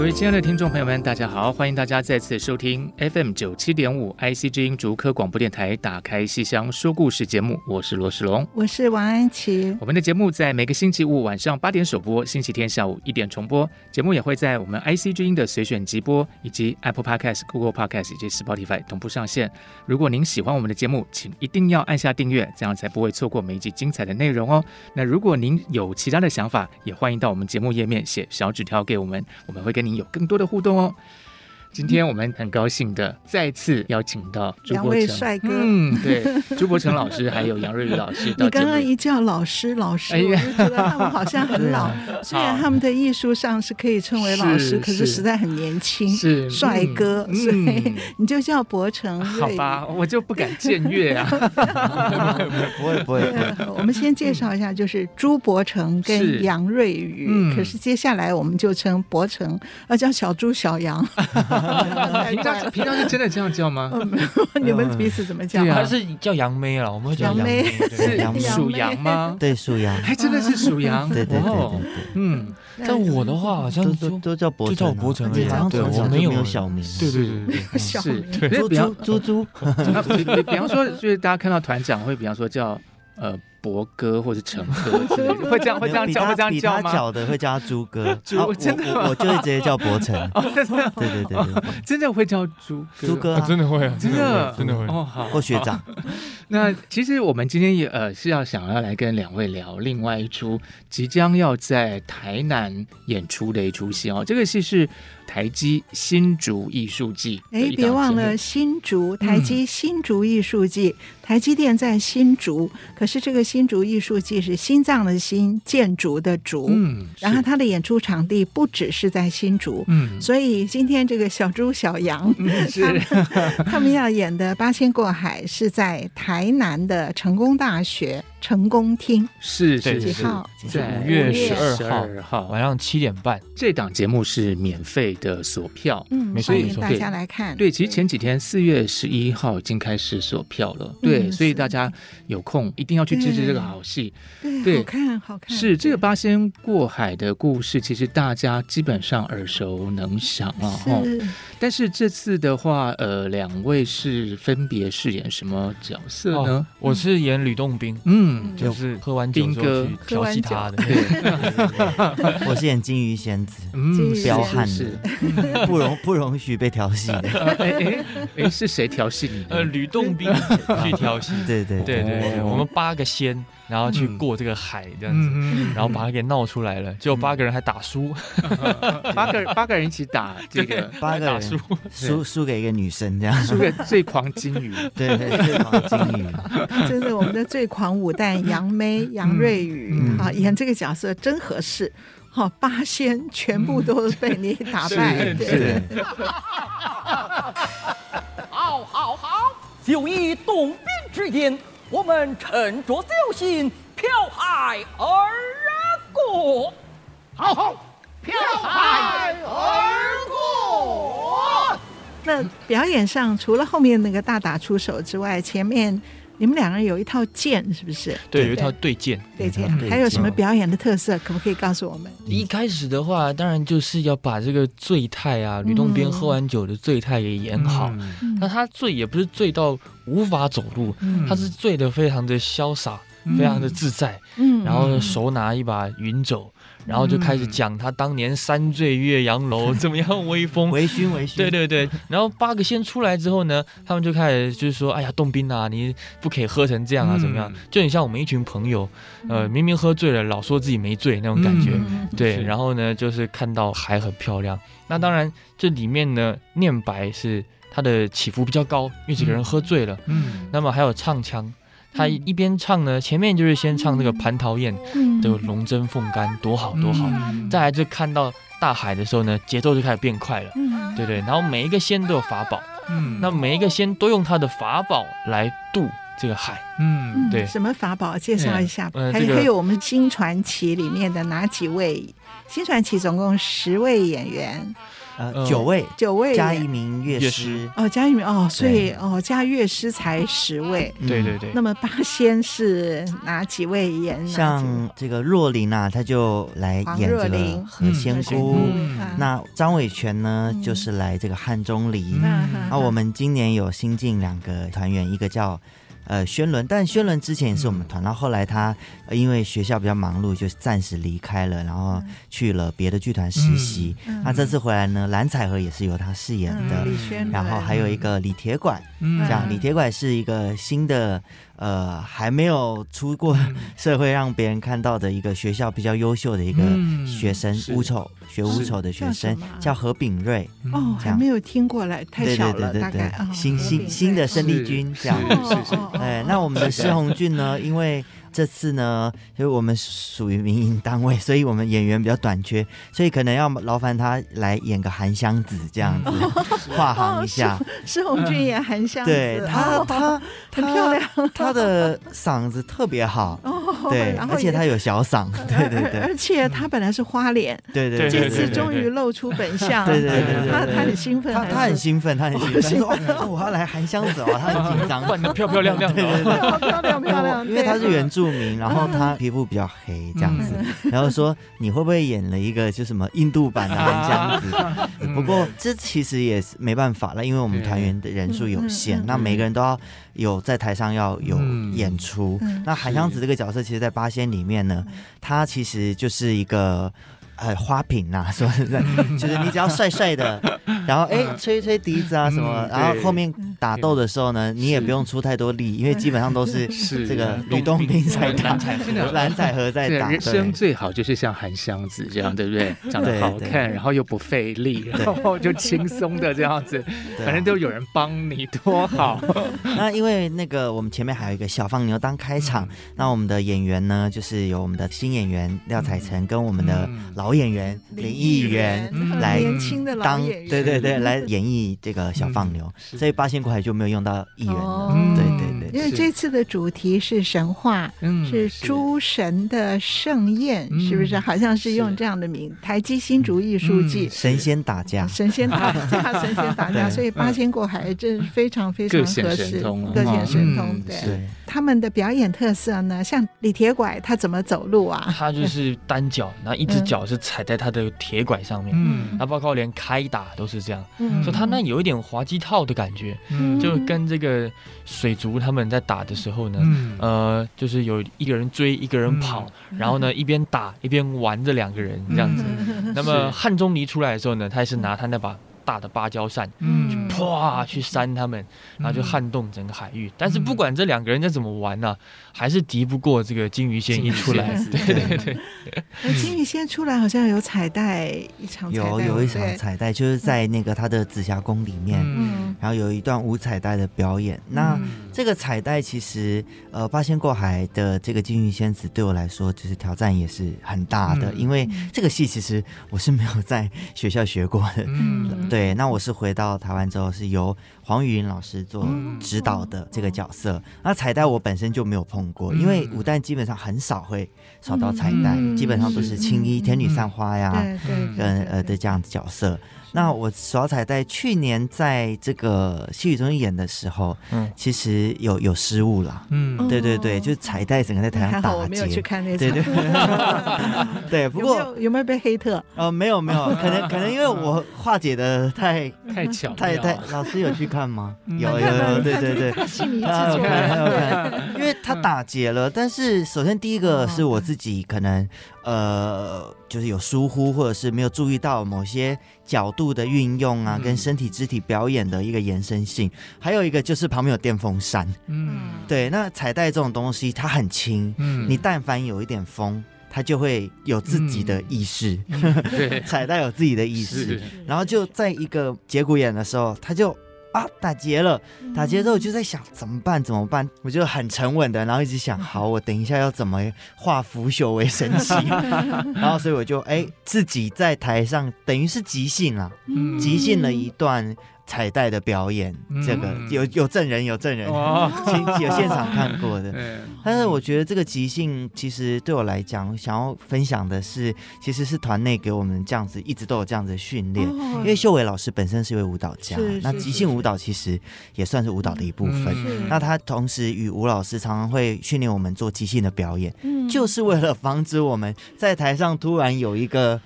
各位亲爱的听众朋友们，大家好！欢迎大家再次收听 FM 九七点五 IC 之音竹科广播电台《打开戏箱说故事》节目，我是罗世龙，我是王安琪。我们的节目在每个星期五晚上八点首播，星期天下午一点重播。节目也会在我们 IC 之音的随选直播，以及 Apple Podcast、Google Podcast 以及 Spotify 同步上线。如果您喜欢我们的节目，请一定要按下订阅，这样才不会错过每一集精彩的内容哦。那如果您有其他的想法，也欢迎到我们节目页面写小纸条给我们，我们会跟有更多的互动哦。今天我们很高兴的再次邀请到朱伯承帅哥，嗯，对，朱伯成老师还有杨瑞宇老师。你刚刚一叫老师，老师，哎、我就觉得他们好像很老。虽然他们的艺术上是可以称为老师，是可是实在很年轻，是帅哥，嗯、所以你就叫伯成。好吧，我就不敢僭越啊。不会不会。我们先介绍一下，就是朱伯成跟杨瑞宇。嗯、可是接下来我们就称伯成，要叫小朱小杨。平常平常是真的这样叫吗？你们彼此怎么叫？还是叫杨梅了？我们会叫杨妹，是属羊吗？对，属羊。还真的是属羊。对对对对对。嗯，但我的话好像都都叫伯承，就叫伯承。对，我没有小名。对对对对，是。猪猪猪猪。比比方说，就是大家看到团长会，比方说叫呃。伯哥或者成 哥之类的，会这样会这样叫会这样叫吗？叫的会叫他猪哥，猪真的我就会直接叫伯承。对对对对，真的会叫猪猪哥，真的会啊，真的？真的会哦，好，或学长。那其实我们今天也呃是要想要来跟两位聊另外一出即将要在台南演出的一出戏哦，这个戏是台积新竹艺术季。哎，别忘了新竹台积新竹艺术季，台积电在新竹，可是这个。新竹艺术季是心脏的心，建筑的竹，嗯，然后他的演出场地不只是在新竹，嗯，所以今天这个小猪小羊，嗯，是他们，他们要演的《八仙过海》是在台南的成功大学。成功厅是几号？在五月十二号晚上七点半。这档节目是免费的锁票，嗯，欢迎大家来看。对，其实前几天四月十一号已经开始锁票了，对，所以大家有空一定要去支持这个好戏。对，好看，好看。是这个八仙过海的故事，其实大家基本上耳熟能详啊。是。但是这次的话，呃，两位是分别饰演什么角色呢？我是演吕洞宾，嗯。嗯，就是喝完酒就去调戏他的。我是演金鱼仙子，嗯，彪悍的，不容不容许被调戏的。哎哎哎，是谁调戏你？呃，吕洞宾去调戏。对对对对，我们八个仙，然后去过这个海这样子，然后把它给闹出来了，结果八个人还打输，八个八个人一起打这个，八个人输。输输给一个女生这样，输给最狂金鱼，对对，最狂金鱼，真的我们的最狂舞。旦杨梅、杨瑞宇、嗯、啊，演这个角色真合适。好、哦，八仙全部都被你打败。对，好，好，好！就以董斌之言，我们沉着小心，漂海而过。好好，漂海而过。那表演上，除了后面那个大打出手之外，前面。你们两个人有一套剑，是不是？对，有一套对剑。对剑，还有什么表演的特色？可不可以告诉我们？一开始的话，当然就是要把这个醉态啊，吕洞宾喝完酒的醉态给演好。那他醉也不是醉到无法走路，他是醉得非常的潇洒。非常的自在，嗯，然后手拿一把云帚。然后就开始讲他当年三醉岳阳楼 怎么样威风，微醺微醺。对对对，然后八个仙出来之后呢，他们就开始就是说，哎呀，洞宾啊，你不可以喝成这样啊，怎么样？就很像我们一群朋友，呃，明明喝醉了，老说自己没醉那种感觉。对，然后呢，就是看到海很漂亮。那当然，这里面呢，念白是它的起伏比较高，因为几个人喝醉了。嗯。那么还有唱腔。他一边唱呢，前面就是先唱这个蟠桃宴，这个龙争凤干多好多好，再来就看到大海的时候呢，节奏就开始变快了，对对，然后每一个仙都有法宝，嗯，那每一个仙都用他的法宝来渡这个海，嗯，对，什么法宝？介绍一下，还还有我们新传奇里面的哪几位？新传奇总共十位演员。呃，九位，九位加一名乐师哦，加一名哦，所以哦，加乐师才十位，对对对。那么八仙是哪几位演？像这个若琳啊，他就来演这个何仙姑。那张伟权呢，就是来这个汉钟离。那我们今年有新进两个团员，一个叫。呃，宣伦，但宣伦之前也是我们团，然后后来他因为学校比较忙碌，就暂时离开了，然后去了别的剧团实习。那这次回来呢，蓝采和也是由他饰演的，然后还有一个李铁拐，这样李铁拐是一个新的。呃，还没有出过社会让别人看到的一个学校比较优秀的一个学生，乌丑学乌丑的学生叫何炳瑞。哦，还没有听过来，太小了，大概新新新的生力军这样。哎，那我们的施红俊呢？因为。这次呢，因为我们属于民营单位，所以我们演员比较短缺，所以可能要劳烦他来演个韩湘子这样子，跨行一下。施红俊演韩湘子，对他，他 很漂亮，他的嗓子特别好，对，而且他有小嗓，对对对，而且他本来是花脸，对对，这次终于露出本相，对对对，他他很兴奋，他他很兴奋，他很兴奋，说我要来韩湘子哦，他很紧张，扮的漂漂亮亮，对对对，漂亮 漂亮，因为他是原著。著名，然后他皮肤比较黑，这样子，然后说你会不会演了一个就什么印度版的这样子？不过这其实也是没办法了，因为我们团员的人数有限，那每个人都要有在台上要有演出。那韩湘子这个角色，其实，在八仙里面呢，他其实就是一个。呃，花瓶呐，说实在，就是你只要帅帅的，然后哎，吹吹笛子啊什么，然后后面打斗的时候呢，你也不用出太多力，因为基本上都是 这个吕洞宾在打，蓝采和在打。人生最好就是像韩湘子这样，对不对？长得好看，然后又不费力，然后就轻松的这样子，反正都有人帮你，多好。那因为那个我们前面还有一个小放牛当开场，那我们的演员呢，就是有我们的新演员廖彩成跟我们的老。老演员林议员来当，对对对，来 演绎这个小放牛，所以八仙过海就没有用到艺人了。对对对，因为这次的主题是神话，是诸神的盛宴，是不是？好像是用这样的名，台积新竹艺术季，神仙打架，神仙打架，神仙打架，所以八仙过海真是非常非常合适，各显神通，各显神通，对。他们的表演特色呢？像李铁拐，他怎么走路啊？他就是单脚，然后一只脚是踩在他的铁拐上面。嗯，那包括连开打都是这样。嗯，所以他那有一点滑稽套的感觉。嗯，就跟这个水族他们在打的时候呢，嗯、呃，就是有一个人追，一个人跑，嗯、然后呢一边打一边玩这两个人这样子。嗯、那么汉钟离出来的时候呢，他也是拿他那把。大的芭蕉扇，嗯，啪去扇他们，然后就撼动整个海域。但是不管这两个人在怎么玩呢，还是敌不过这个金鱼仙一出来。对对。对，那金鱼仙出来好像有彩带一场，有有一场彩带，就是在那个他的紫霞宫里面，嗯，然后有一段无彩带的表演。那这个彩带其实，呃，八仙过海的这个金鱼仙子对我来说，就是挑战也是很大的，因为这个戏其实我是没有在学校学过的，嗯，对，那我是回到台湾之后，是由黄雨云老师做指导的这个角色。那彩带我本身就没有碰过，因为武旦基本上很少会扫到彩带，基本上都是青衣、天女散花呀，嗯。呃的这样子角色。那我耍彩带，去年在这个戏曲中心演的时候，嗯，其实有有失误了，嗯，对对对，就是彩带整个在台上打结，我没有去看那场，对对。对，不过有没有被黑特？呃，没有没有，可能可能因为我化解的太太巧，太太老师有去看吗？嗯、有有有，对对对，他有看，他有看，因为他打结了。但是首先第一个是我自己可能呃，就是有疏忽，或者是没有注意到某些角度的运用啊，跟身体肢体表演的一个延伸性。还有一个就是旁边有电风扇，嗯，对。那彩带这种东西它很轻，嗯，你但凡有一点风。他就会有自己的意识，嗯、对，彩带有自己的意识，然后就在一个节骨眼的时候，他就啊打结了，打结之后我就在想怎么办怎么办，我就很沉稳的，然后一直想，好，我等一下要怎么化腐朽为神奇，然后所以我就哎自己在台上等于是即兴啊，嗯、即兴了一段。彩带的表演，这个有有证人，有证人，有现场看过的。但是我觉得这个即兴，其实对我来讲，想要分享的是，其实是团内给我们这样子，一直都有这样子的训练。因为秀伟老师本身是一位舞蹈家，那即兴舞蹈其实也算是舞蹈的一部分。那他同时与吴老师常常会训练我们做即兴的表演，就是为了防止我们在台上突然有一个。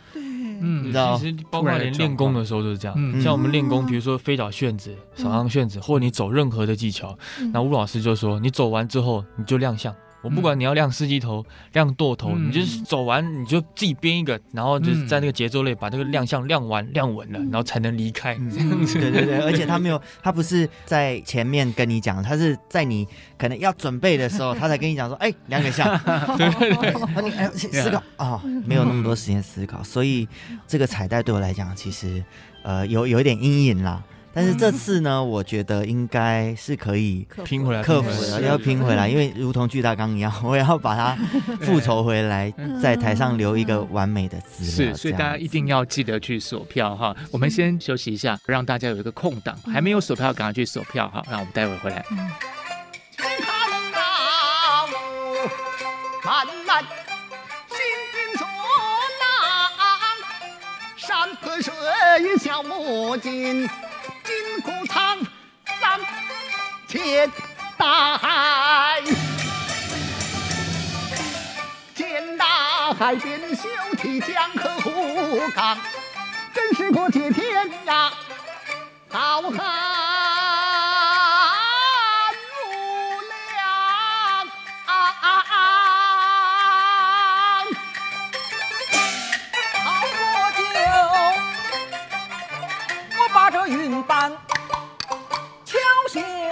嗯，你知道，其实包括连练功的时候都是这样。嗯、像我们练功，比如说飞脚旋子、扫荡旋子，或者你走任何的技巧，那吴老师就说，你走完之后你就亮相。我不管你要亮司机头、亮舵头，你就是走完你就自己编一个，然后就是在那个节奏内把这个亮相亮完、亮稳了，然后才能离开。这样子。对对对，而且他没有，他不是在前面跟你讲，他是在你可能要准备的时候，他才跟你讲说，哎，亮个相。对对对，你哎思考啊，没有那么多时间思考，所以这个彩带对我来讲，其实呃有有一点阴影啦。但是这次呢，我觉得应该是可以拼回来，克服的，要拼回来，因为如同巨大纲一样，我也要把它 复仇回来，在台上留一个完美的资料。是，所以大家一定要记得去锁票哈。我们先休息一下，让大家有一个空档，还没有锁票，赶快去锁票哈。那我们待会回来。金库藏三千大海，见大海便修起江河湖港，真是过界天涯，好汉。我把这云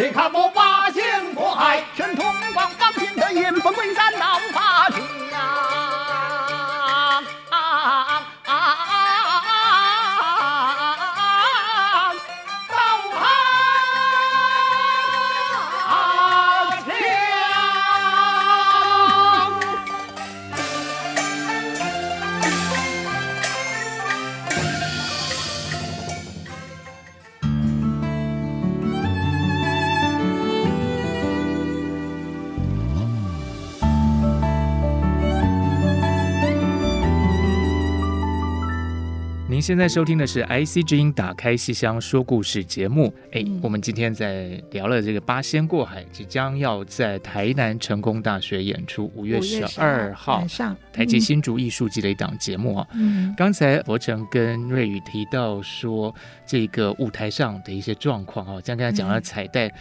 你看我八仙过海全通广翻天的地不归山倒拔情您现在收听的是 IC 之音打开戏箱说故事节目。哎，我们今天在聊了这个八仙过海，即将要在台南成功大学演出，五月十二号上台积新竹艺术季的一档节目啊。嗯，刚才伯成跟瑞宇提到说这个舞台上的一些状况啊，像刚才讲了彩带，嗯、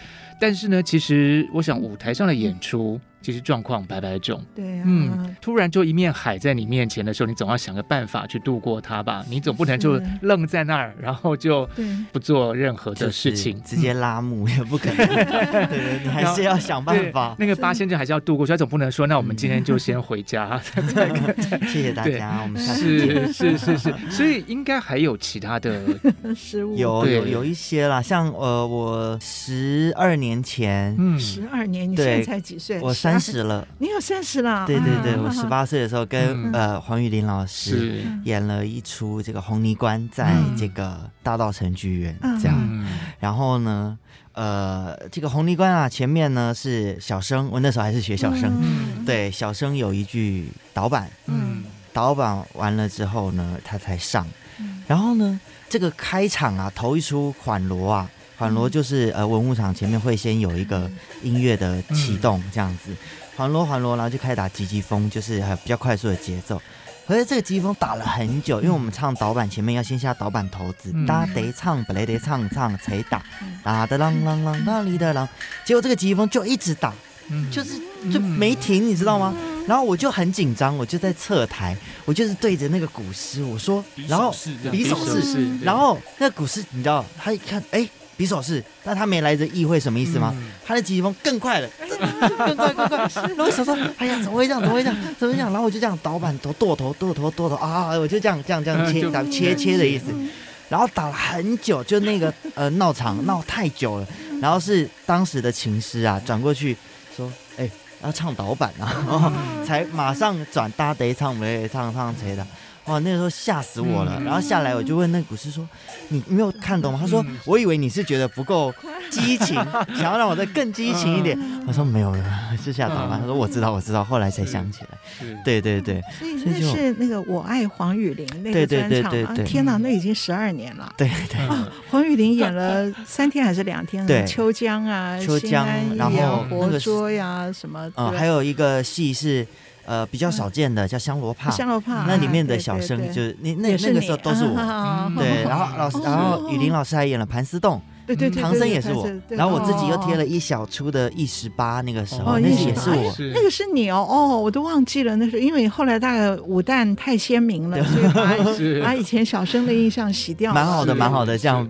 但是呢，其实我想舞台上的演出。其实状况百百种，对、啊，嗯，突然就一面海在你面前的时候，你总要想个办法去度过它吧。你总不能就愣在那儿，然后就不做任何的事情，直接拉幕也不可能。对 对，你还是要想办法。那个八仙就还是要度过，所以总不能说，那我们今天就先回家。谢谢大家，我们下次是是是是，所以应该还有其他的失误，有有有一些啦，像呃，我十二年前，嗯，十二年，你现在才几岁？我三十了，你有三十了？对对对，我十八岁的时候跟呃黄玉林老师演了一出这个《红泥关》，在这个大道城剧院这样。然后呢，呃，这个《红泥关》啊，前面呢是小生，我那时候还是学小生，对，小生有一句导板，嗯，导板完了之后呢，他才上。然后呢，这个开场啊，头一出缓锣啊。缓锣就是呃文物场前面会先有一个音乐的启动这样子，缓锣缓锣，然后就开始打急急风，就是还比较快速的节奏。可是这个急急风打了很久，因为我们唱导板前面要先下导板头子，哒得唱不雷得唱唱谁打，打的啷啷啷哒哩的啷，结果这个急急风就一直打，就是就没停，你知道吗？然后我就很紧张，我就在侧台，我就是对着那个鼓师我说，然后比手势，然后那个鼓师你知道，他一看哎。比手势，但他没来得意会什么意思吗？嗯、他的急急风更快了，更快更快。然后我想说，哎呀，怎么会这样？怎么会这样？怎么会这样？然后我就这样倒板头剁头剁头剁头啊！我就这样这样这样切打切切的意思。然后打了很久，就那个呃闹场闹太久了。然后是当时的琴师啊转过去说：“哎，要唱导板啊！”然后 才马上转搭得唱没唱唱谁的。哇，那个时候吓死我了！然后下来我就问那个鼓师说：“你没有看懂吗？”他说：“我以为你是觉得不够激情，想要让我再更激情一点。”我说：“没有了，是吓到了。”他说：“我知道，我知道。”后来才想起来，对对对，所以那是那个我爱黄雨玲那个专场啊！天哪，那已经十二年了。对对，黄雨玲演了三天还是两天？对，秋江啊，秋江，然后活捉呀什么？嗯，还有一个戏是。呃，比较少见的叫香罗帕，香罗帕，那里面的小生就是你，那那个时候都是我，对，然后老师，然后雨林老师还演了盘丝洞，对对对，唐僧也是我，然后我自己又贴了一小出的一十八，那个时候那也是我，那个是你哦，哦，我都忘记了，那是因为后来大概武旦太鲜明了，所以把 把以前小生的印象洗掉，蛮好的，蛮好的，这样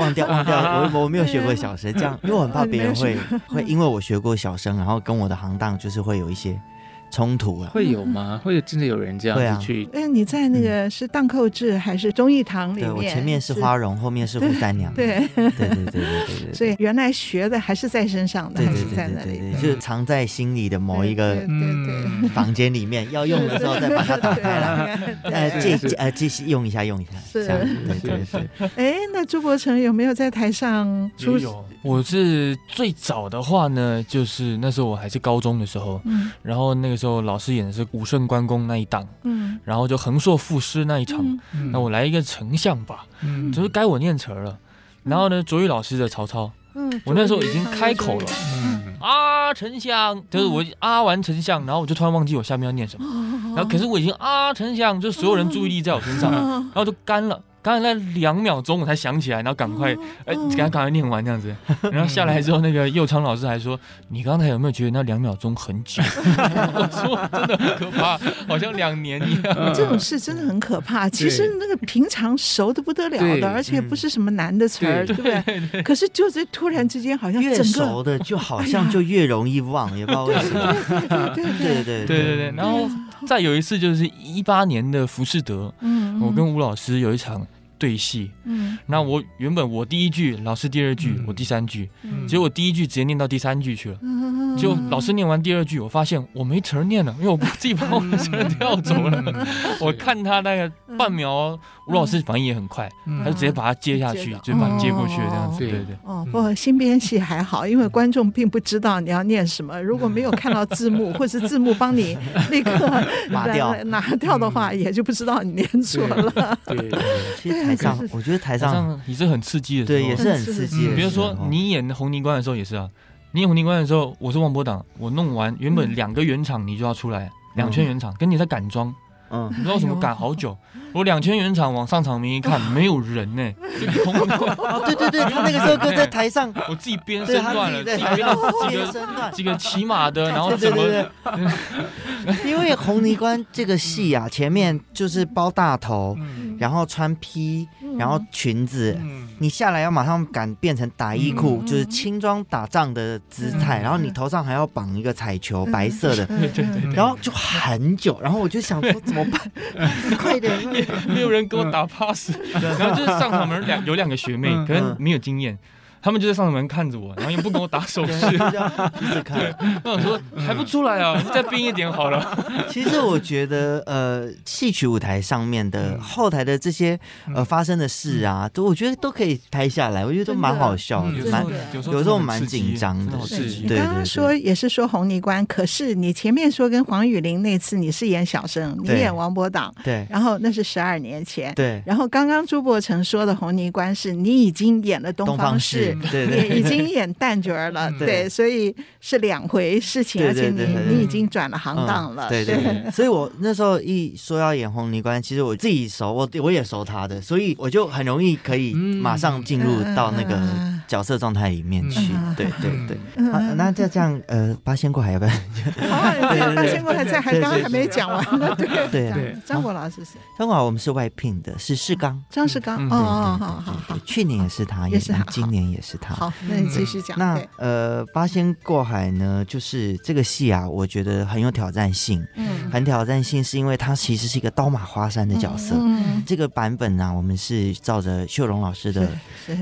忘掉忘掉，我我没有学过小生，这样，因为我很怕别人会会因为我学过小生，然后跟我的行当就是会有一些。冲突啊？会有吗？会真的有人这样子去？哎，你在那个是荡寇志还是忠义堂里面？我前面是花荣，后面是扈三娘。对对对对对对。所以原来学的还是在身上的，还是在那里，就是藏在心里的某一个房间里面，要用的时候再把它打开来。呃，继呃继续用一下，用一下。是，对对对。哎，那朱伯承有没有在台上出？有，我是最早的话呢，就是那时候我还是高中的时候，嗯，然后那个。就老师演的是武圣关公那一档，嗯，然后就横槊赋诗那一场，嗯、那我来一个丞相吧，嗯，就是该我念词了。嗯、然后呢，卓玉老师的曹操，嗯，我那时候已经开口了，嗯。啊，丞相，就是我啊完丞相，然后我就突然忘记我下面要念什么，嗯、然后可是我已经啊丞相，就所有人注意力在我身上，嗯、然后就干了。刚才那两秒钟我才想起来，然后赶快哎，赶快赶快念完这样子，然后下来之后，那个右昌老师还说：“你刚才有没有觉得那两秒钟很久？” 我说：“真的很可怕，好像两年一样。”这种事真的很可怕。其实那个平常熟的不得了的，而且不是什么难的词儿，对不对？可是就是突然之间，好像越熟的就好像就越容易忘，也不知道为什么。对对对对对对对。然后再有一次就是一八年的浮士德，嗯，我跟吴老师有一场。对戏，嗯，那我原本我第一句，老师第二句，我第三句，结果第一句直接念到第三句去了，就老师念完第二句，我发现我没词儿念了，因为我自己把我的词儿 调走了。我看他那个半秒，吴老师反应也很快，他就直接把它接下去，就把它接过去这样子。对对对。哦，不，新编戏还好，因为观众并不知道你要念什么，如果没有看到字幕，或是字幕帮你 立刻拿掉。拿掉的话，也就不知道你念错了。对，其实台上，我觉得台上也是很刺激的，对，也是很刺激。比如说你演红泥关的时候也是啊，你演红泥关的时候，我是王博党，我弄完原本两个圆场你就要出来。两圈圆场，跟你在赶妆，嗯，你知道为什么赶好久？我两千元场往上场面一看，没有人呢。哦，对对对，他那个时候就在台上，我自己编身段了，自己编了几个几个骑马的，然后怎么？因为红泥关这个戏啊，前面就是包大头，然后穿披，然后裙子，你下来要马上赶变成打衣裤，就是轻装打仗的姿态，然后你头上还要绑一个彩球，白色的，对对，然后就很久，然后我就想说怎么办？快点！没有人给我打 pass，然后就是上场门两有两个学妹，可能没有经验。他们就在上面门看着我，然后也不跟我打手势，一直看。那我想说还不出来啊，再冰一点好了。其实我觉得，呃，戏曲舞台上面的后台的这些呃发生的事啊，都我觉得都可以拍下来，我觉得都蛮好笑的，蛮有时候蛮紧张的。你刚刚说也是说红泥关，可是你前面说跟黄雨玲那次你是演小生，你演王伯党，对，然后那是十二年前，对。然后刚刚朱伯成说的红泥关是你已经演了东方式。对，对，也已经演旦角了，对，所以是两回事情，而且你你已经转了行当了，对对，所以我那时候一说要演红泥关，其实我自己熟，我我也熟他的，所以我就很容易可以马上进入到那个角色状态里面去，对对对。那就这样，呃，八仙过海要不要？好，八仙过海在，还刚刚还没讲完呢，对对。对。张国老师是？张国老，我们是外聘的，是世刚，张世刚，哦哦好好好，去年也是他，也是他，今年也。是他。好，那你继续讲。那呃，八仙过海呢，就是这个戏啊，我觉得很有挑战性。嗯，很挑战性，是因为它其实是一个刀马花山的角色。嗯，这个版本呢，我们是照着秀荣老师的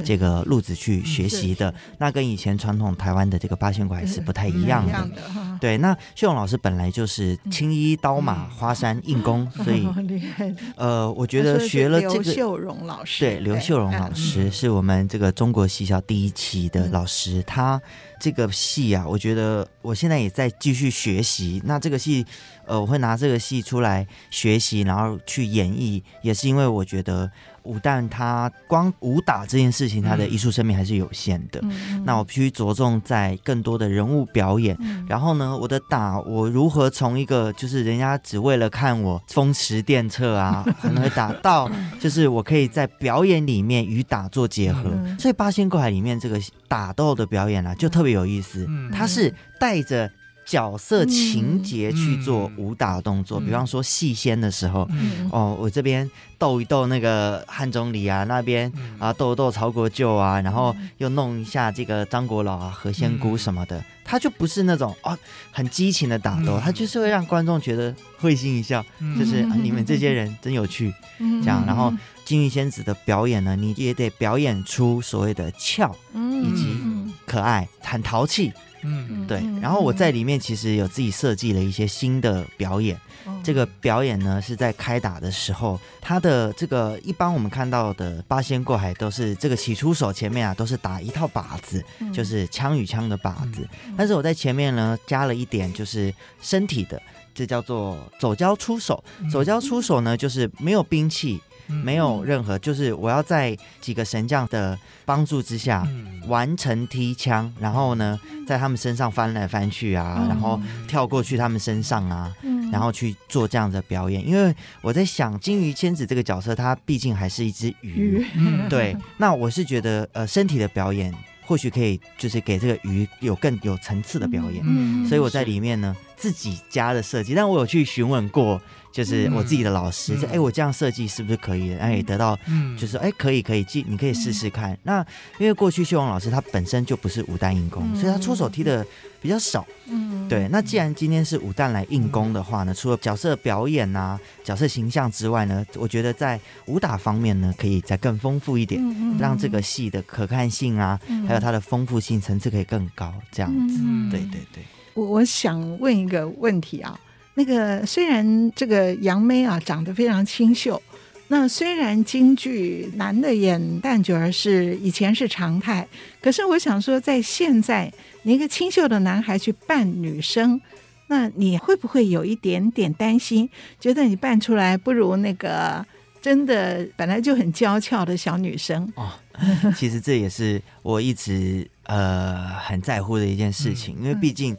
这个路子去学习的。那跟以前传统台湾的这个八仙过海是不太一样的。对，那秀荣老师本来就是青衣刀马花山硬功，所以 呃，我觉得学了这个。刘秀荣老师，对，刘秀荣老师是我们这个中国戏校。第一期的老师，他这个戏啊，我觉得我现在也在继续学习。那这个戏，呃，我会拿这个戏出来学习，然后去演绎，也是因为我觉得。武旦他光武打这件事情，他的艺术生命还是有限的。嗯、那我必须着重在更多的人物表演。嗯、然后呢，我的打我如何从一个就是人家只为了看我风驰电掣啊，可能会打到 就是我可以在表演里面与打做结合。嗯、所以八仙过海里面这个打斗的表演啊，就特别有意思。它是带着。角色情节去做武打动作，比方说戏仙的时候，嗯、哦，我这边斗一斗那个汉钟离啊，那边啊斗一斗曹国舅啊，然后又弄一下这个张国老啊、何仙姑什么的，嗯、他就不是那种哦很激情的打斗，嗯、他就是会让观众觉得会心一笑，嗯、就是、啊、你们这些人真有趣，嗯、这样。然后金玉仙子的表演呢，你也得表演出所谓的俏以及可爱，很淘气。嗯，对。然后我在里面其实有自己设计了一些新的表演。这个表演呢是在开打的时候，它的这个一般我们看到的八仙过海都是这个起出手前面啊都是打一套靶子，就是枪与枪的靶子。但是我在前面呢加了一点就是身体的，这叫做走交出手。走交出手呢就是没有兵器。没有任何，就是我要在几个神将的帮助之下完成踢枪，然后呢，在他们身上翻来翻去啊，然后跳过去他们身上啊，然后去做这样的表演。因为我在想，金鱼千子这个角色，它毕竟还是一只鱼，对。那我是觉得，呃，身体的表演或许可以，就是给这个鱼有更有层次的表演。所以我在里面呢，自己加的设计，但我有去询问过。就是我自己的老师，就哎，我这样设计是不是可以的？然后也得到，就是哎，可以可以，你可以试试看。那因为过去秀荣老师他本身就不是武旦硬功，所以他出手踢的比较少。嗯，对。那既然今天是武旦来硬功的话呢，除了角色表演啊、角色形象之外呢，我觉得在武打方面呢，可以再更丰富一点，让这个戏的可看性啊，还有它的丰富性层次可以更高。这样子，对对对。我我想问一个问题啊。那个虽然这个杨梅啊长得非常清秀，那虽然京剧男的演旦角儿是以前是常态，可是我想说，在现在，你一个清秀的男孩去扮女生，那你会不会有一点点担心，觉得你扮出来不如那个真的本来就很娇俏的小女生？哦，其实这也是我一直呃很在乎的一件事情，嗯、因为毕竟。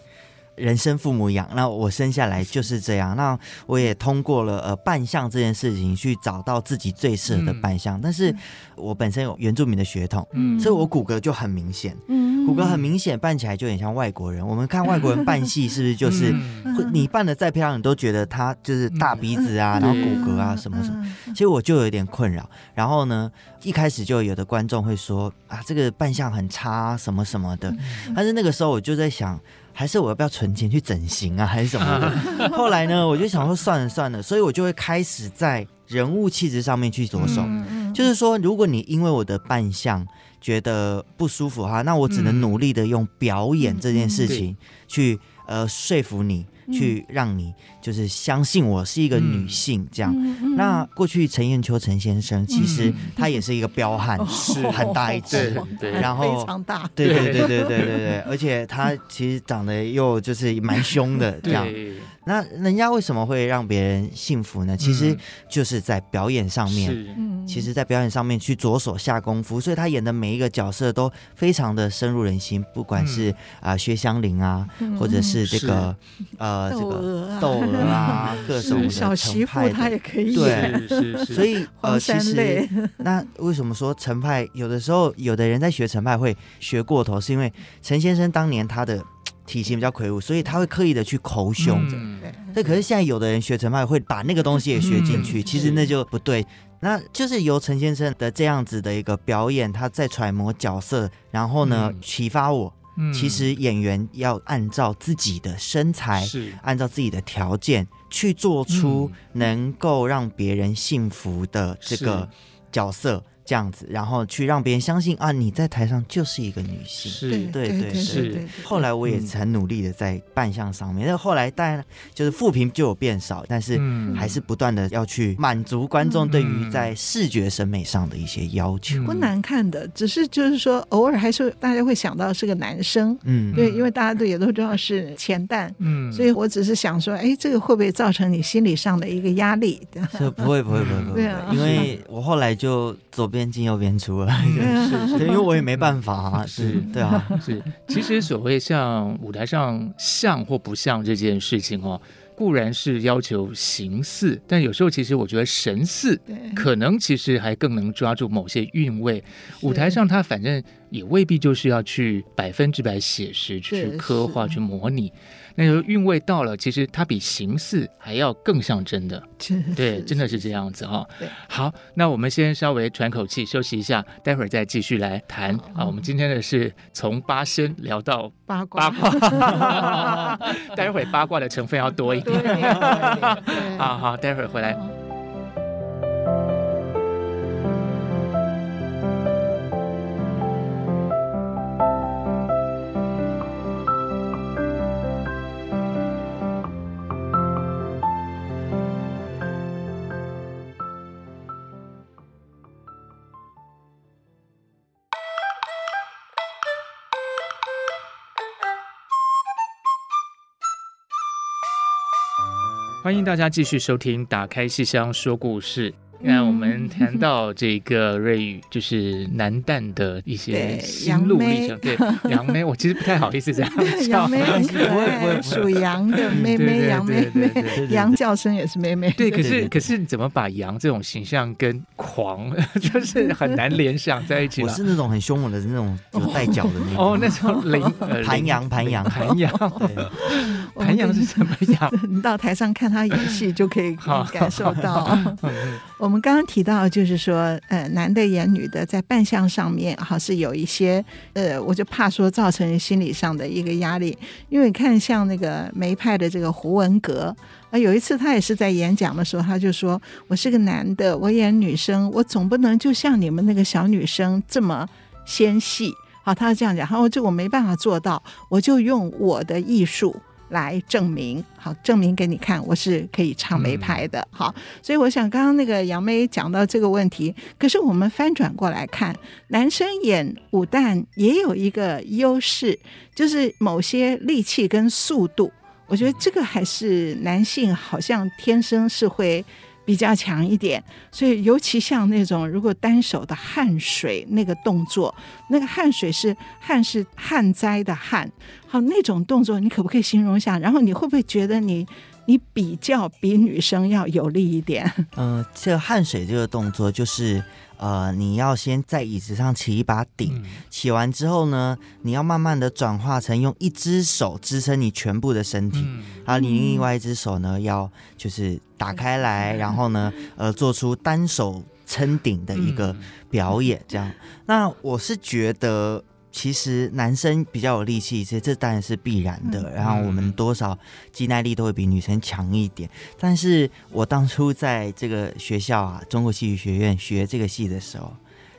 人生父母养，那我生下来就是这样。那我也通过了呃扮相这件事情，去找到自己最适合的扮相。嗯、但是我本身有原住民的血统，嗯，所以我骨骼就很明显，嗯，骨骼很明显，扮起来就很像外国人。我们看外国人扮戏，是不是就是、嗯、你扮的再漂亮，你都觉得他就是大鼻子啊，嗯、然后骨骼啊什么什么。其实我就有点困扰。然后呢，一开始就有的观众会说啊，这个扮相很差，什么什么的。但是那个时候我就在想。还是我要不要存钱去整形啊，还是什么的？后来呢，我就想说算了算了，所以我就会开始在人物气质上面去着手。就是说，如果你因为我的扮相觉得不舒服哈，那我只能努力的用表演这件事情去呃说服你。去让你就是相信我是一个女性这样。嗯、那过去陈彦秋陈先生其实他也是一个彪悍，是、嗯、很大一只，对，然后非常大，对对对对对对对，而且他其实长得又就是蛮凶的 这样。那人家为什么会让别人幸福呢？其实就是在表演上面，嗯、其实，在表演上面去着手下功夫，所以他演的每一个角色都非常的深入人心。不管是啊、呃、薛湘灵啊，嗯、或者是这个是呃这个窦娥啊，各种的小媳妇他也可以演，对，所以呃其实那为什么说陈派有的时候有的人在学陈派会学过头，是因为陈先生当年他的。体型比较魁梧，所以他会刻意的去口凶。嗯、对，可是现在有的人学成派会把那个东西也学进去，嗯、其实那就不对。那就是由陈先生的这样子的一个表演，他在揣摩角色，然后呢启发我。嗯、其实演员要按照自己的身材，是按照自己的条件去做出能够让别人幸福的这个角色。这样子，然后去让别人相信啊，你在台上就是一个女性，是，对对对，是。后来我也很努力的在扮相上面，那、嗯、后来当然就是负评就有变少，但是还是不断的要去满足观众对于在视觉审美上的一些要求。不难看的，只是就是说偶尔还是大家会想到是个男生，嗯，对，因为大家都也都知道是钱旦，嗯，所以我只是想说，哎，这个会不会造成你心理上的一个压力？这不会不会不会不会，因为我后来就左边。进右边出 了，是是，因为我也没办法啊，是，对啊，是。其实所谓像舞台上像或不像这件事情哦，固然是要求形似，但有时候其实我觉得神似，可能其实还更能抓住某些韵味。舞台上它反正也未必就是要去百分之百写实去刻画去模拟。那个韵味到了，其实它比形似还要更像真的，对，真的是这样子哈、哦。好，那我们先稍微喘口气，休息一下，待会儿再继续来谈啊。我们今天的是从八仙聊到八卦，八卦 待会儿八卦的成分要多一点。好好，待会儿回来。欢迎大家继续收听《打开戏箱说故事》。那我们谈到这个瑞宇，就是男旦的一些心路历程。对，杨梅，我其实不太好意思这样叫。杨梅很可爱，属羊的妹妹，杨妹妹，羊叫声也是妹妹。对，可是可是怎么把羊这种形象跟狂，就是很难联想在一起。我是那种很凶猛的那种有带角的那种。哦，那种羚 盘羊，盘羊，盘羊。盘羊是什么羊？你到台上看他演戏就可以感受到。我我们刚刚提到，就是说，呃，男的演女的，在扮相上面，哈，是有一些，呃，我就怕说造成心理上的一个压力。因为看像那个梅派的这个胡文阁，啊，有一次他也是在演讲的时候，他就说：“我是个男的，我演女生，我总不能就像你们那个小女生这么纤细。”好，他是这样讲，他说：“这我没办法做到，我就用我的艺术。”来证明，好，证明给你看，我是可以唱梅牌的。好，所以我想刚刚那个杨梅讲到这个问题，可是我们翻转过来看，男生演武旦也有一个优势，就是某些力气跟速度，我觉得这个还是男性好像天生是会。比较强一点，所以尤其像那种如果单手的汗水那个动作，那个汗水是汗是旱灾的旱，好，那种动作，你可不可以形容一下？然后你会不会觉得你你比较比女生要有力一点？嗯、这汗水这个动作就是。呃，你要先在椅子上起一把顶，嗯、起完之后呢，你要慢慢的转化成用一只手支撑你全部的身体，嗯、然后你另外一只手呢，要就是打开来，嗯、然后呢，呃，做出单手撑顶的一个表演，这样。嗯、那我是觉得。其实男生比较有力气，其实这当然是必然的。然后我们多少肌耐力都会比女生强一点。但是我当初在这个学校啊，中国戏剧学院学这个戏的时候，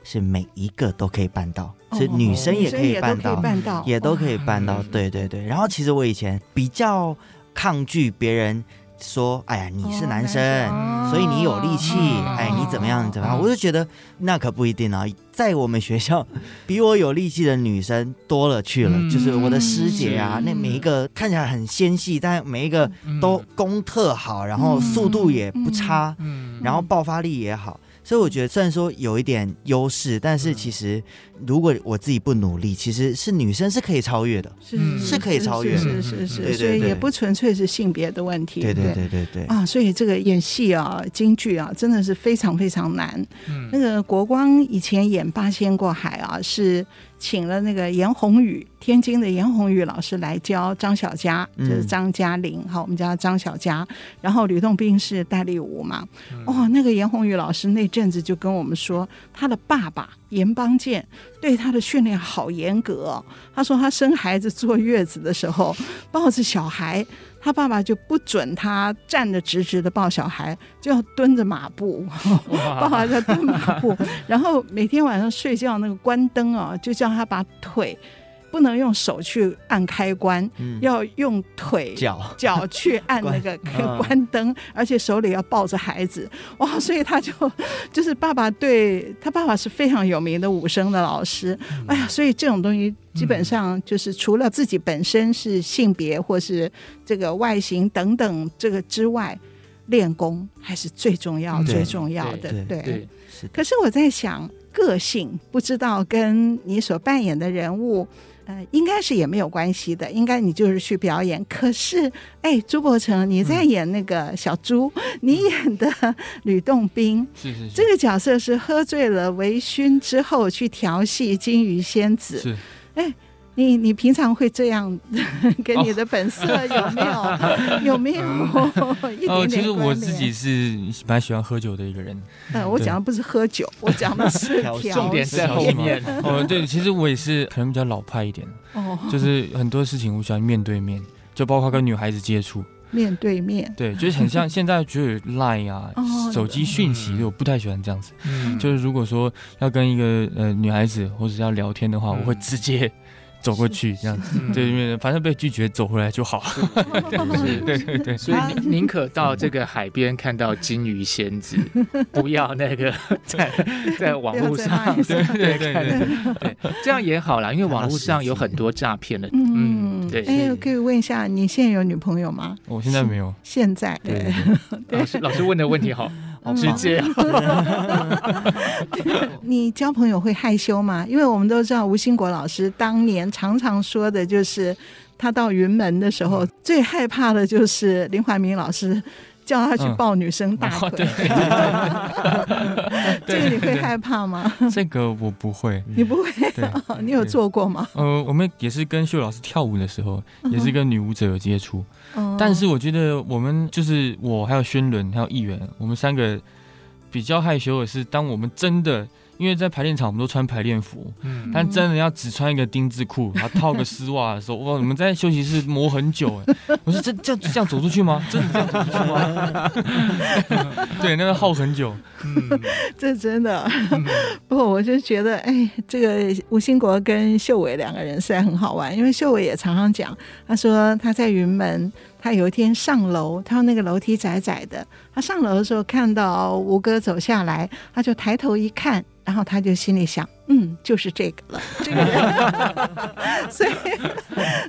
是每一个都可以办到，是女生也可以办到，也都可以办到。对对对。然后其实我以前比较抗拒别人。说，哎呀，你是男生，哦、所以你有力气，哦、哎，你怎么样？怎么样？我就觉得那可不一定啊，在我们学校，比我有力气的女生多了去了，嗯、就是我的师姐啊，嗯、那每一个看起来很纤细，但每一个都功特好，然后速度也不差，嗯、然后爆发力也好。所以我觉得，虽然说有一点优势，但是其实如果我自己不努力，其实是女生是可以超越的，是是可以超越的，是是是，所以也不纯粹是性别的问题，对对对。对对啊，所以这个演戏啊，京剧啊，真的是非常非常难。那个国光以前演《八仙过海》啊，是。请了那个严宏宇，天津的严宏宇老师来教张小佳，就是张嘉玲，好、嗯，我们叫张小佳。然后吕洞宾是戴立武嘛，哦，那个严宏宇老师那阵子就跟我们说，他的爸爸严邦建对他的训练好严格、哦。他说他生孩子坐月子的时候，抱着小孩。他爸爸就不准他站得直直的抱小孩，就要蹲着马步，抱孩子蹲马步，然后每天晚上睡觉那个关灯啊，就叫他把腿。不能用手去按开关，嗯、要用腿脚脚去按那个关灯，关而且手里要抱着孩子。哇，所以他就就是爸爸对他爸爸是非常有名的武生的老师。嗯、哎呀，所以这种东西基本上就是除了自己本身是性别或是这个外形等等这个之外，练功还是最重要、最重要的。对，对对可是我在想，个性不知道跟你所扮演的人物。呃，应该是也没有关系的，应该你就是去表演。可是，哎，朱伯成，你在演那个小猪，嗯、你演的吕洞宾，是是是，这个角色是喝醉了微醺之后去调戏金鱼仙子，是，哎。你你平常会这样，跟你的本色有没有、oh. 有没有一点点？哦，其实我自己是蛮喜欢喝酒的一个人。嗯，我讲的不是喝酒，我讲的是调戏。重点在后面。哦，对，其实我也是可能比较老派一点。哦。就是很多事情我喜欢面对面，就包括跟女孩子接触。面对面。对，就是很像现在就是 Line 啊，手机讯息，我不太喜欢这样子。嗯。就是如果说要跟一个呃女孩子或者是要聊天的话，我会直接。走过去这样子，对，因为反正被拒绝，走回来就好。对对对，所以宁可到这个海边看到金鱼仙子，不要那个 在在网络上，对对对对，这样也好啦，因为网络上有很多诈骗的。嗯，对。哎，我可以问一下，你现在有女朋友吗？我现在没有。现在对。老师老师问的问题好。直接，你交朋友会害羞吗？因为我们都知道吴兴国老师当年常常说的就是，他到云门的时候最害怕的就是林怀民老师叫他去抱女生大腿。这个你会害怕吗？这个我不会。你不会？你有做过吗？呃，我们也是跟秀老师跳舞的时候，也是跟女舞者有接触。但是我觉得我们就是我还有轩伦还有议员，我们三个比较害羞的是，当我们真的因为在排练场我们都穿排练服，嗯，但真的要只穿一个丁字裤，然后套个丝袜的时候，哇，我们在休息室磨很久哎。我说这这样这样走出去吗？真的这样走出去吗？对，那个耗很久。嗯，这真的。不过我就觉得，哎，这个吴兴国跟秀伟两个人实在很好玩，因为秀伟也常常讲，他说他在云门。他有一天上楼，他那个楼梯窄窄的。他上楼的时候看到吴哥走下来，他就抬头一看，然后他就心里想：嗯，就是这个了。这个人，所以，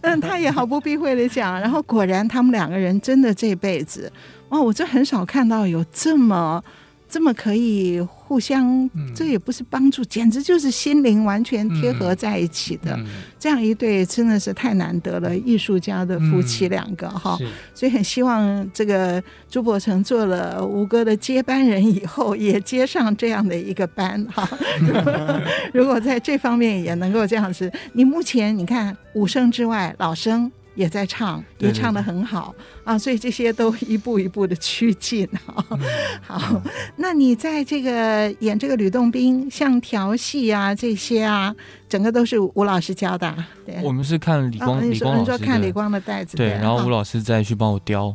嗯，他也毫不避讳的讲。然后果然，他们两个人真的这辈子，哇，我就很少看到有这么。这么可以互相，这也不是帮助，嗯、简直就是心灵完全贴合在一起的，嗯、这样一对真的是太难得了，艺术家的夫妻两个哈，嗯、所以很希望这个朱伯承做了吴哥的接班人以后，也接上这样的一个班哈。如果在这方面也能够这样子，你目前你看五声之外，老生。也在唱，也唱得很好啊，所以这些都一步一步的趋近 好，嗯、那你在这个演这个吕洞宾，像调戏啊这些啊，整个都是吴老师教的、啊。对，我们是看李光，李光老师说看李光的袋子，对，然后吴老师再去帮我雕。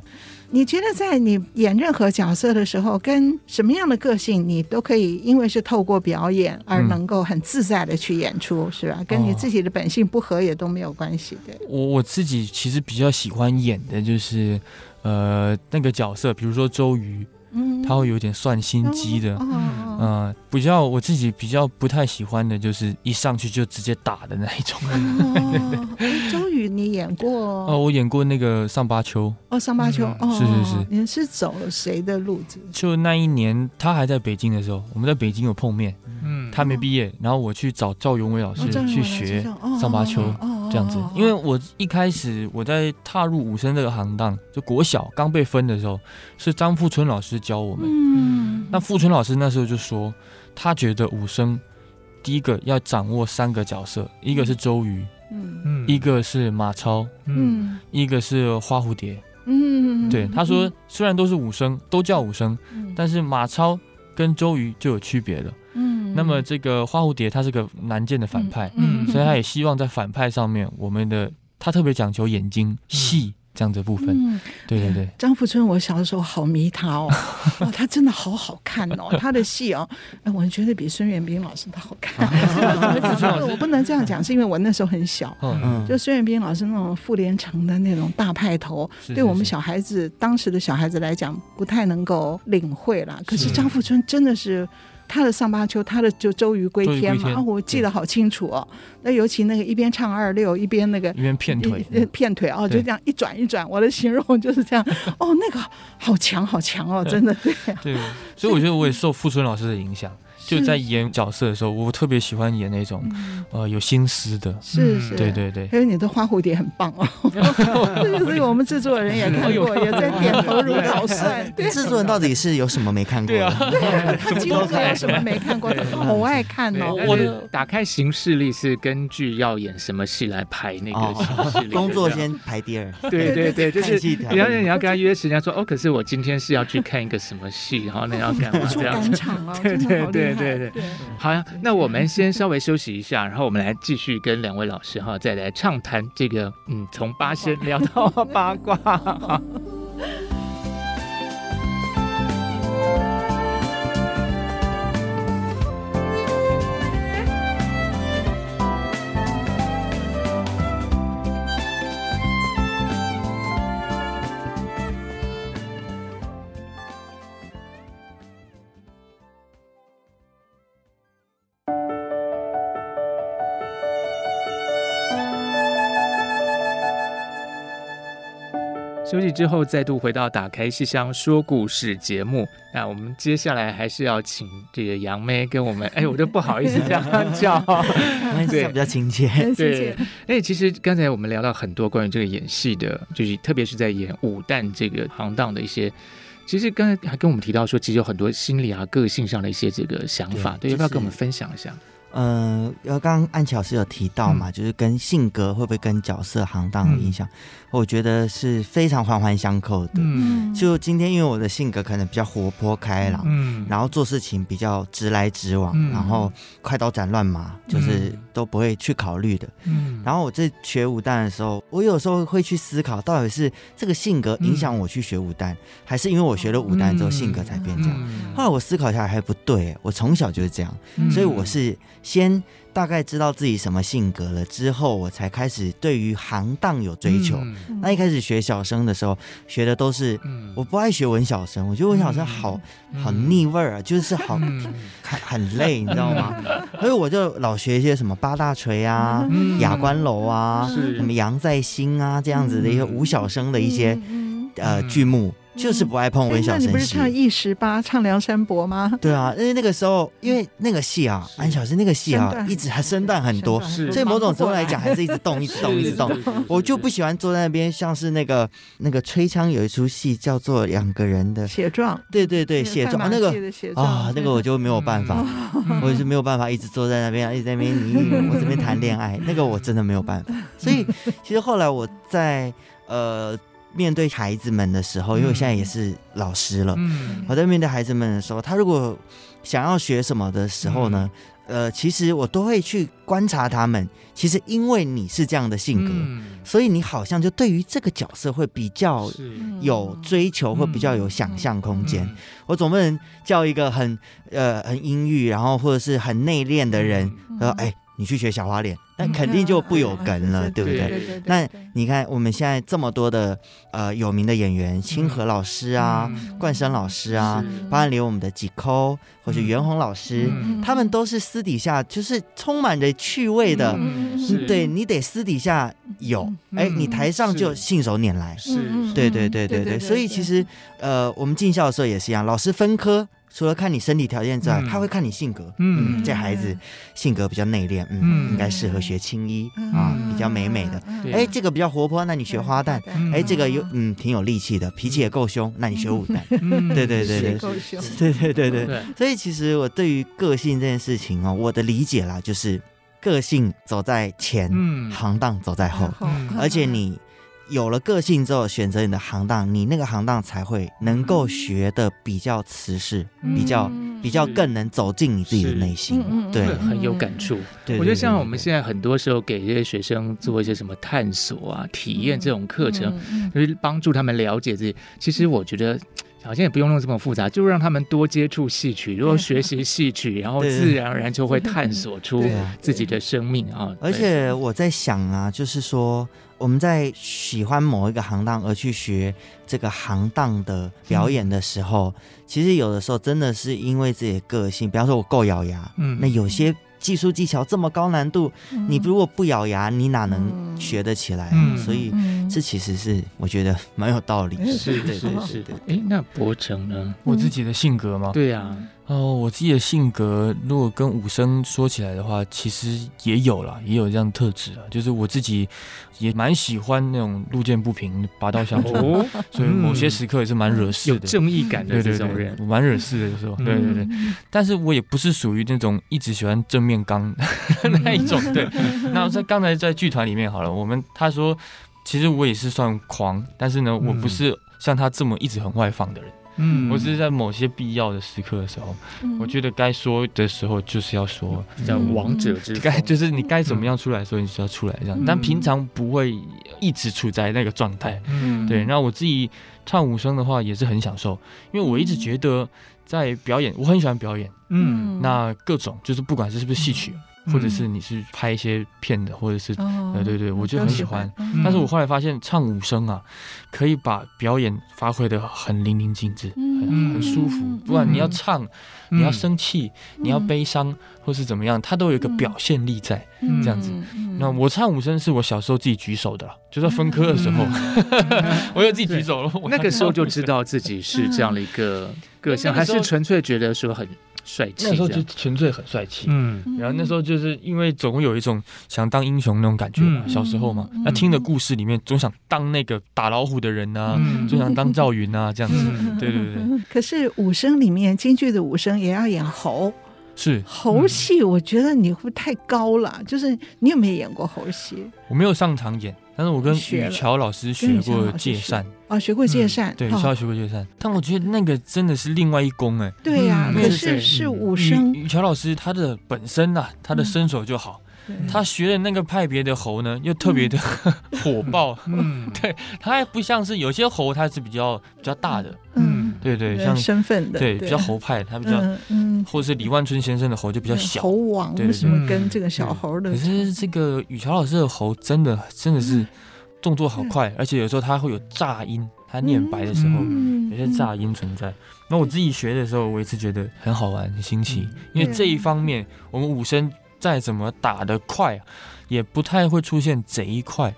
你觉得在你演任何角色的时候，跟什么样的个性，你都可以，因为是透过表演而能够很自在的去演出，嗯、是吧？跟你自己的本性不合也都没有关系的。我我自己其实比较喜欢演的就是，呃，那个角色，比如说周瑜。嗯，他会有点算心机的，嗯、呃，比较我自己比较不太喜欢的就是一上去就直接打的那一种。哦、周瑜，你演过？哦，我演过那个上巴丘。哦，上巴丘，嗯、是是是。你是走了谁的路子？就那一年他还在北京的时候，我们在北京有碰面。嗯，他没毕业，然后我去找赵永伟老师去学上巴丘。哦这样子，因为我一开始我在踏入武生这个行当，就国小刚被分的时候，是张富春老师教我们。嗯，那富春老师那时候就说，他觉得武生第一个要掌握三个角色，一个是周瑜，嗯，一个是马超，嗯，一个是花蝴蝶，嗯，对，他说虽然都是武生，都叫武生，但是马超跟周瑜就有区别了。嗯。那么这个花蝴蝶，他是个难见的反派，嗯，所以他也希望在反派上面，我们的他特别讲求眼睛细这样的部分，嗯，对对对。张富春，我小的时候好迷他哦，哦，他真的好好看哦，他的戏哦，哎，我觉得比孙元斌老师的好看。我不能这样讲，是因为我那时候很小，嗯，就孙元斌老师那种傅连城的那种大派头，对我们小孩子当时的小孩子来讲，不太能够领会了。可是张富春真的是。他的上巴丘，他的就周瑜归天嘛，天啊，我记得好清楚哦。那尤其那个一边唱二六，一边那个一边片腿，片腿哦，就这样一转一转。我的形容就是这样。哦，那个好强好强哦，真的对。对，所以我觉得我也受富春老师的影响。就在演角色的时候，我特别喜欢演那种，呃，有心思的。是是，对对对。还有你的花蝴蝶很棒哦，这个是我们制作人也看过，也在点头如捣蒜。制作人到底是有什么没看过？对啊，他几乎没有什么没看过，他好爱看哦。我的打开行事历是根据要演什么戏来排那个行事历，工作先排第二。对对对，就是你要你要跟他约时间，说哦，可是我今天是要去看一个什么戏，然后那要干嘛这样子？对对 对。对对对，好呀，那我们 先稍微休息一下，然后我们来继续跟两位老师哈，再来畅谈这个，嗯，从八仙聊到八卦。休息之后，再度回到《打开戏箱说故事》节目。那我们接下来还是要请这个杨妹跟我们，哎，我都不好意思这样叫，对，比较亲切。对，哎，其实刚才我们聊到很多关于这个演戏的，就是特别是在演武旦这个行当的一些，其实刚才还跟我们提到说，其实有很多心理啊、个性上的一些这个想法，对，要不要跟我们分享一下？呃，刚刚安琪老师有提到嘛，嗯、就是跟性格会不会跟角色行当有影响？嗯、我觉得是非常环环相扣的。嗯，就今天因为我的性格可能比较活泼开朗，嗯，然后做事情比较直来直往，嗯、然后快刀斩乱麻，就是都不会去考虑的。嗯，然后我在学武旦的时候，我有时候会去思考，到底是这个性格影响我去学武旦，嗯、还是因为我学了武旦之后性格才变这样？嗯、后来我思考下来还不对，我从小就是这样，嗯、所以我是。先大概知道自己什么性格了之后，我才开始对于行当有追求。嗯、那一开始学小生的时候，学的都是，我不爱学文小生，我觉得文小生好好腻味儿啊，就是好很很累，你知道吗？所以我就老学一些什么八大锤啊、哑关楼啊、什么杨再兴啊这样子的一些武小生的一些呃剧目。就是不爱碰文小生戏。那你不是唱一十八，唱梁山伯吗？对啊，因为那个时候，因为那个戏啊，安小生那个戏啊，一直还身段很多，所以某种程度来讲，还是一直动，一直动，一直动。我就不喜欢坐在那边，像是那个那个吹枪有一出戏叫做两个人的写状，对对对，写状那个啊，那个我就没有办法，我就没有办法一直坐在那边，一直在那边你 我这边谈恋爱，那个我真的没有办法。所以其实后来我在呃。面对孩子们的时候，因为我现在也是老师了，嗯、我在面对孩子们的时候，他如果想要学什么的时候呢，嗯、呃，其实我都会去观察他们。其实因为你是这样的性格，嗯、所以你好像就对于这个角色会比较有追求，会比较有想象空间。嗯、我总不能叫一个很呃很阴郁，然后或者是很内敛的人，说哎。你去学小花脸，那肯定就不有梗了，对不对？那你看我们现在这么多的呃有名的演员，清河老师啊，冠生老师啊，包含连我们的几抠或者袁弘老师，他们都是私底下就是充满着趣味的。对，你得私底下有，哎，你台上就信手拈来。是，对对对对对。所以其实呃，我们进校的时候也是一样，老师分科。除了看你身体条件之外，他会看你性格。嗯，这孩子性格比较内敛，嗯，应该适合学青衣啊，比较美美的。哎，这个比较活泼，那你学花旦。哎，这个有嗯挺有力气的，脾气也够凶，那你学武旦。对对对对，对对对 对。所以其实我对于个性这件事情哦，我的理解啦，就是个性走在前，行当走在后，而且你。有了个性之后，选择你的行当，你那个行当才会能够学的比较瓷实，嗯、比较比较更能走进你自己的内心，对，很有感触。对，我觉得像我们现在很多时候给这些学生做一些什么探索啊、体验这种课程，就是帮助他们了解自己。其实我觉得。好像也不用弄这么复杂，就让他们多接触戏曲，如果学习戏曲，然后自然而然就会探索 出自己的生命啊。而且我在想啊，就是说我们在喜欢某一个行当而去学这个行当的表演的时候，嗯、其实有的时候真的是因为自己的个性，比方说我够咬牙，嗯，那有些。技术技巧这么高难度，你如果不咬牙，你哪能学得起来？所以这其实是我觉得蛮有道理的。是的，是的，是的。哎，那伯承呢？我自己的性格吗？对呀。哦，我自己的性格，如果跟武生说起来的话，其实也有啦，也有这样特质啊。就是我自己也蛮喜欢那种路见不平拔刀相助，所以某些时刻也是蛮惹事的，有正义感的这种人，蛮惹事的有时候。对对对，但是我也不是属于那种一直喜欢正面刚 那一种。对，那在刚才在剧团里面好了，我们他说，其实我也是算狂，但是呢，我不是像他这么一直很外放的人。嗯，我只是在某些必要的时刻的时候，嗯、我觉得该说的时候就是要说，叫王者之该 就是你该怎么样出来的时候，你就要出来这样。嗯、但平常不会一直处在那个状态。嗯，对。那我自己唱武生的话也是很享受，因为我一直觉得在表演，我很喜欢表演。嗯，那各种就是不管是是不是戏曲。或者是你是拍一些片的，或者是，呃，对对，我就很喜欢。但是我后来发现，唱五声啊，可以把表演发挥的很淋漓尽致，很很舒服。不管你要唱，你要生气，你要悲伤，或是怎么样，它都有一个表现力在这样子。那我唱五声是我小时候自己举手的，就在分科的时候，我就自己举手了。那个时候就知道自己是这样的一个个性，还是纯粹觉得说很。帅气，那时候就纯粹很帅气，嗯，然后那时候就是因为总有一种想当英雄那种感觉嘛，小时候嘛，那听的故事里面总想当那个打老虎的人啊，总想当赵云啊这样子，对对对。可是武生里面京剧的武生也要演猴，是。猴戏，我觉得你会不会太高了？就是你有没有演过猴戏？我没有上场演，但是我跟雨乔老师学过借扇。啊，学过借扇，对，雨乔学过借扇。但我觉得那个真的是另外一功哎。对呀，可是是武生。雨乔老师他的本身呐，他的身手就好。他学的那个派别的猴呢，又特别的 火爆。嗯，对，他还不像是有些猴，他是比较比较大的。嗯，对对，像身份的，对，比较猴派，他比较，嗯，或者是李万春先生的猴就比较小。猴王为什么跟这个小猴的？可是这个雨乔老师的猴真的真的是动作好快，而且有时候他会有炸音，他念白的时候有些炸音存在。那我自己学的时候，我也是觉得很好玩、很新奇，因为这一方面我们武生。再怎么打得快，也不太会出现贼快，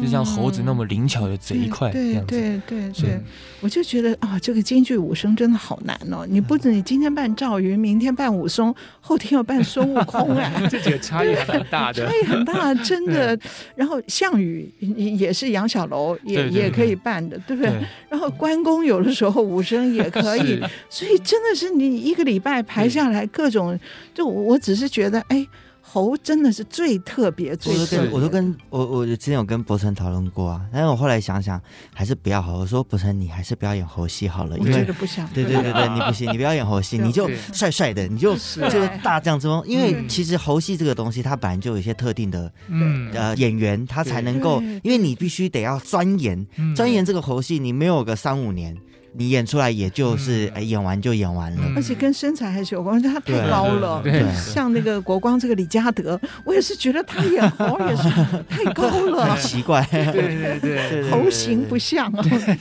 就像猴子那么灵巧的贼快这样子。对对对对，我就觉得啊，这个京剧武生真的好难哦！你不止你今天扮赵云，明天扮武松，后天要扮孙悟空啊，这几个差异很大的，差异很大，真的。然后项羽也是杨小楼，也也可以扮的，对不对？然后关公有的时候武生也可以，所以真的是你一个礼拜排下来各种，就我只是觉得哎。猴真的是最特别，最特别。我都跟我我之前有跟博成讨论过啊，但是我后来想想还是不要好。我说博成，你还是不要演猴戏好了，因为不想。对对对对，你不行，你不要演猴戏，你就帅帅的，你就就大将之风。因为其实猴戏这个东西，它本来就有一些特定的呃演员，他才能够，因为你必须得要钻研钻研这个猴戏，你没有个三五年。你演出来也就是哎，演完就演完了，而且跟身材还是有关系。他太高了，像那个国光这个李嘉德，我也是觉得他演猴也是 太高了，很奇怪，对对对，头型不像，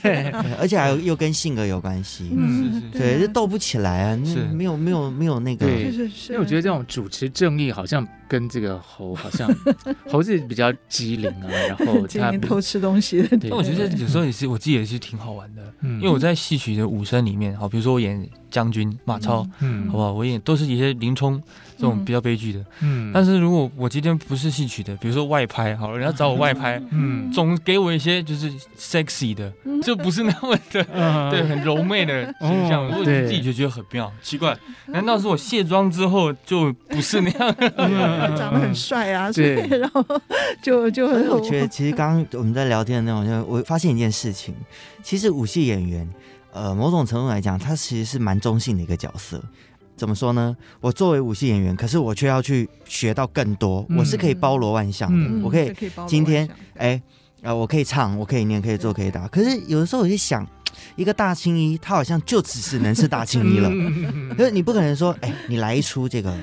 对而且还有又跟性格有关系，嗯，对，就斗不起来啊，是。没有没有没有那个，对，因为我觉得这种主持正义好像跟这个猴好像 猴子比较机灵啊，然后 他偷吃东西的，但我觉得有时候也是我自己也是挺好玩的，因为我在。戏曲的武生里面，好，比如说我演将军马超，嗯，好不好？我演都是一些林冲这种比较悲剧的，嗯。但是如果我今天不是戏曲的，比如说外拍，好了，人家找我外拍，嗯，总给我一些就是 sexy 的，就不是那么的 对，很柔媚的形象，我自己就觉得很妙，奇怪，难道是我卸妆之后就不是那样？长得很帅啊，对，然后就就很。我觉得其实刚刚我们在聊天的那种，我发现一件事情，其实武戏演员。呃，某种程度来讲，他其实是蛮中性的一个角色。怎么说呢？我作为武戏演员，可是我却要去学到更多。嗯、我是可以包罗万象的，嗯、我可以今天哎，呃，我可以唱，我可以念，可以做，可以打。可是有的时候我就想，一个大青衣，他好像就只是能是大青衣了。可是你不可能说，哎，你来一出这个。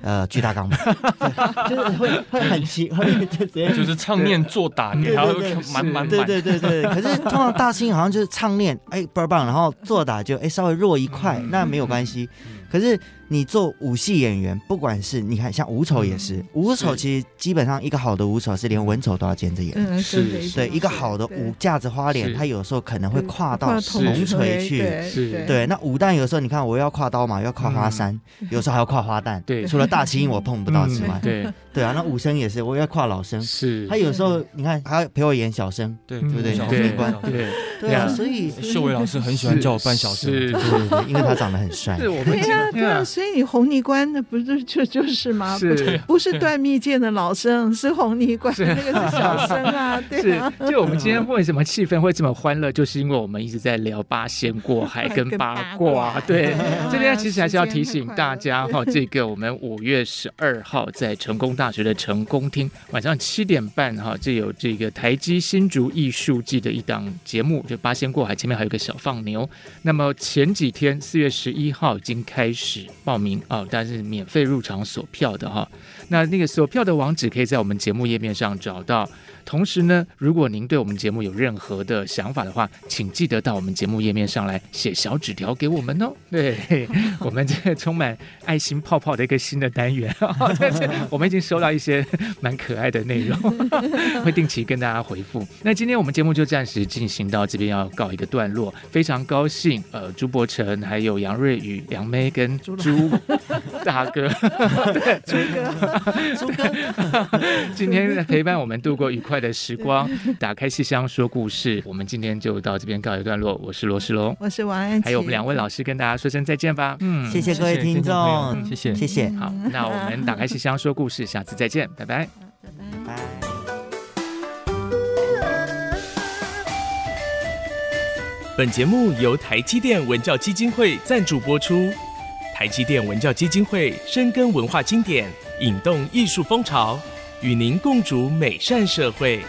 呃，巨大钢板，就是会会很奇，会就直接就是唱念做打，然后满满满，对对对对。可是通常大青好像就是唱念，哎倍儿棒，然后做打就哎稍微弱一块，那没有关系。可是。你做武戏演员，不管是你看像武丑也是，武丑其实基本上一个好的武丑是连文丑都要兼着演，是，对，一个好的武架子花脸，他有时候可能会跨到铜锤去，对，那武旦有时候你看我要跨刀嘛，要跨花山，有时候还要跨花旦，对，除了大青我碰不到之外，对，对啊，那武生也是，我要跨老生，是，他有时候你看还要陪我演小生，对，对不对？小生官，对，对。啊，所以秀伟老师很喜欢叫我扮小生，对对对，因为他长得很帅，对啊，对啊，所以你红泥关那不是就就是吗？是，不是断蜜饯的老生，是红泥关那个是小生啊。对啊，就我们今天为什么气氛会这么欢乐，就是因为我们一直在聊八仙过海跟八卦。对，这边其实还是要提醒大家哈，这个我们五月十二号在成功大学的成功厅，晚上七点半哈，就有这个台积新竹艺术季的一档节目，就八仙过海，前面还有个小放牛。那么前几天四月十一号已经开始报名啊，但是免费入场锁票的哈，那那个锁票的网址可以在我们节目页面上找到。同时呢，如果您对我们节目有任何的想法的话，请记得到我们节目页面上来写小纸条给我们哦。对，我们这个充满爱心泡泡的一个新的单元，但 是我们已经收到一些蛮可爱的内容，会定期跟大家回复。那今天我们节目就暂时进行到这边，要告一个段落。非常高兴，呃，朱伯承还有杨瑞宇、杨梅跟朱大哥，对，朱哥，朱哥，今天陪伴我们度过愉快。快的时光。打开戏箱说故事，我们今天就到这边告一段落。我是罗世龙，我是王安琪，还有我们两位老师跟大家说声再见吧。嗯，谢谢各位听众，谢谢谢谢。好，那我们打开戏箱说故事，下次再见，拜拜，拜拜。本节目由台积电文教基金会赞助播出。台积电文教基金会深耕文化经典，引动艺术风潮，与您共筑美善社会。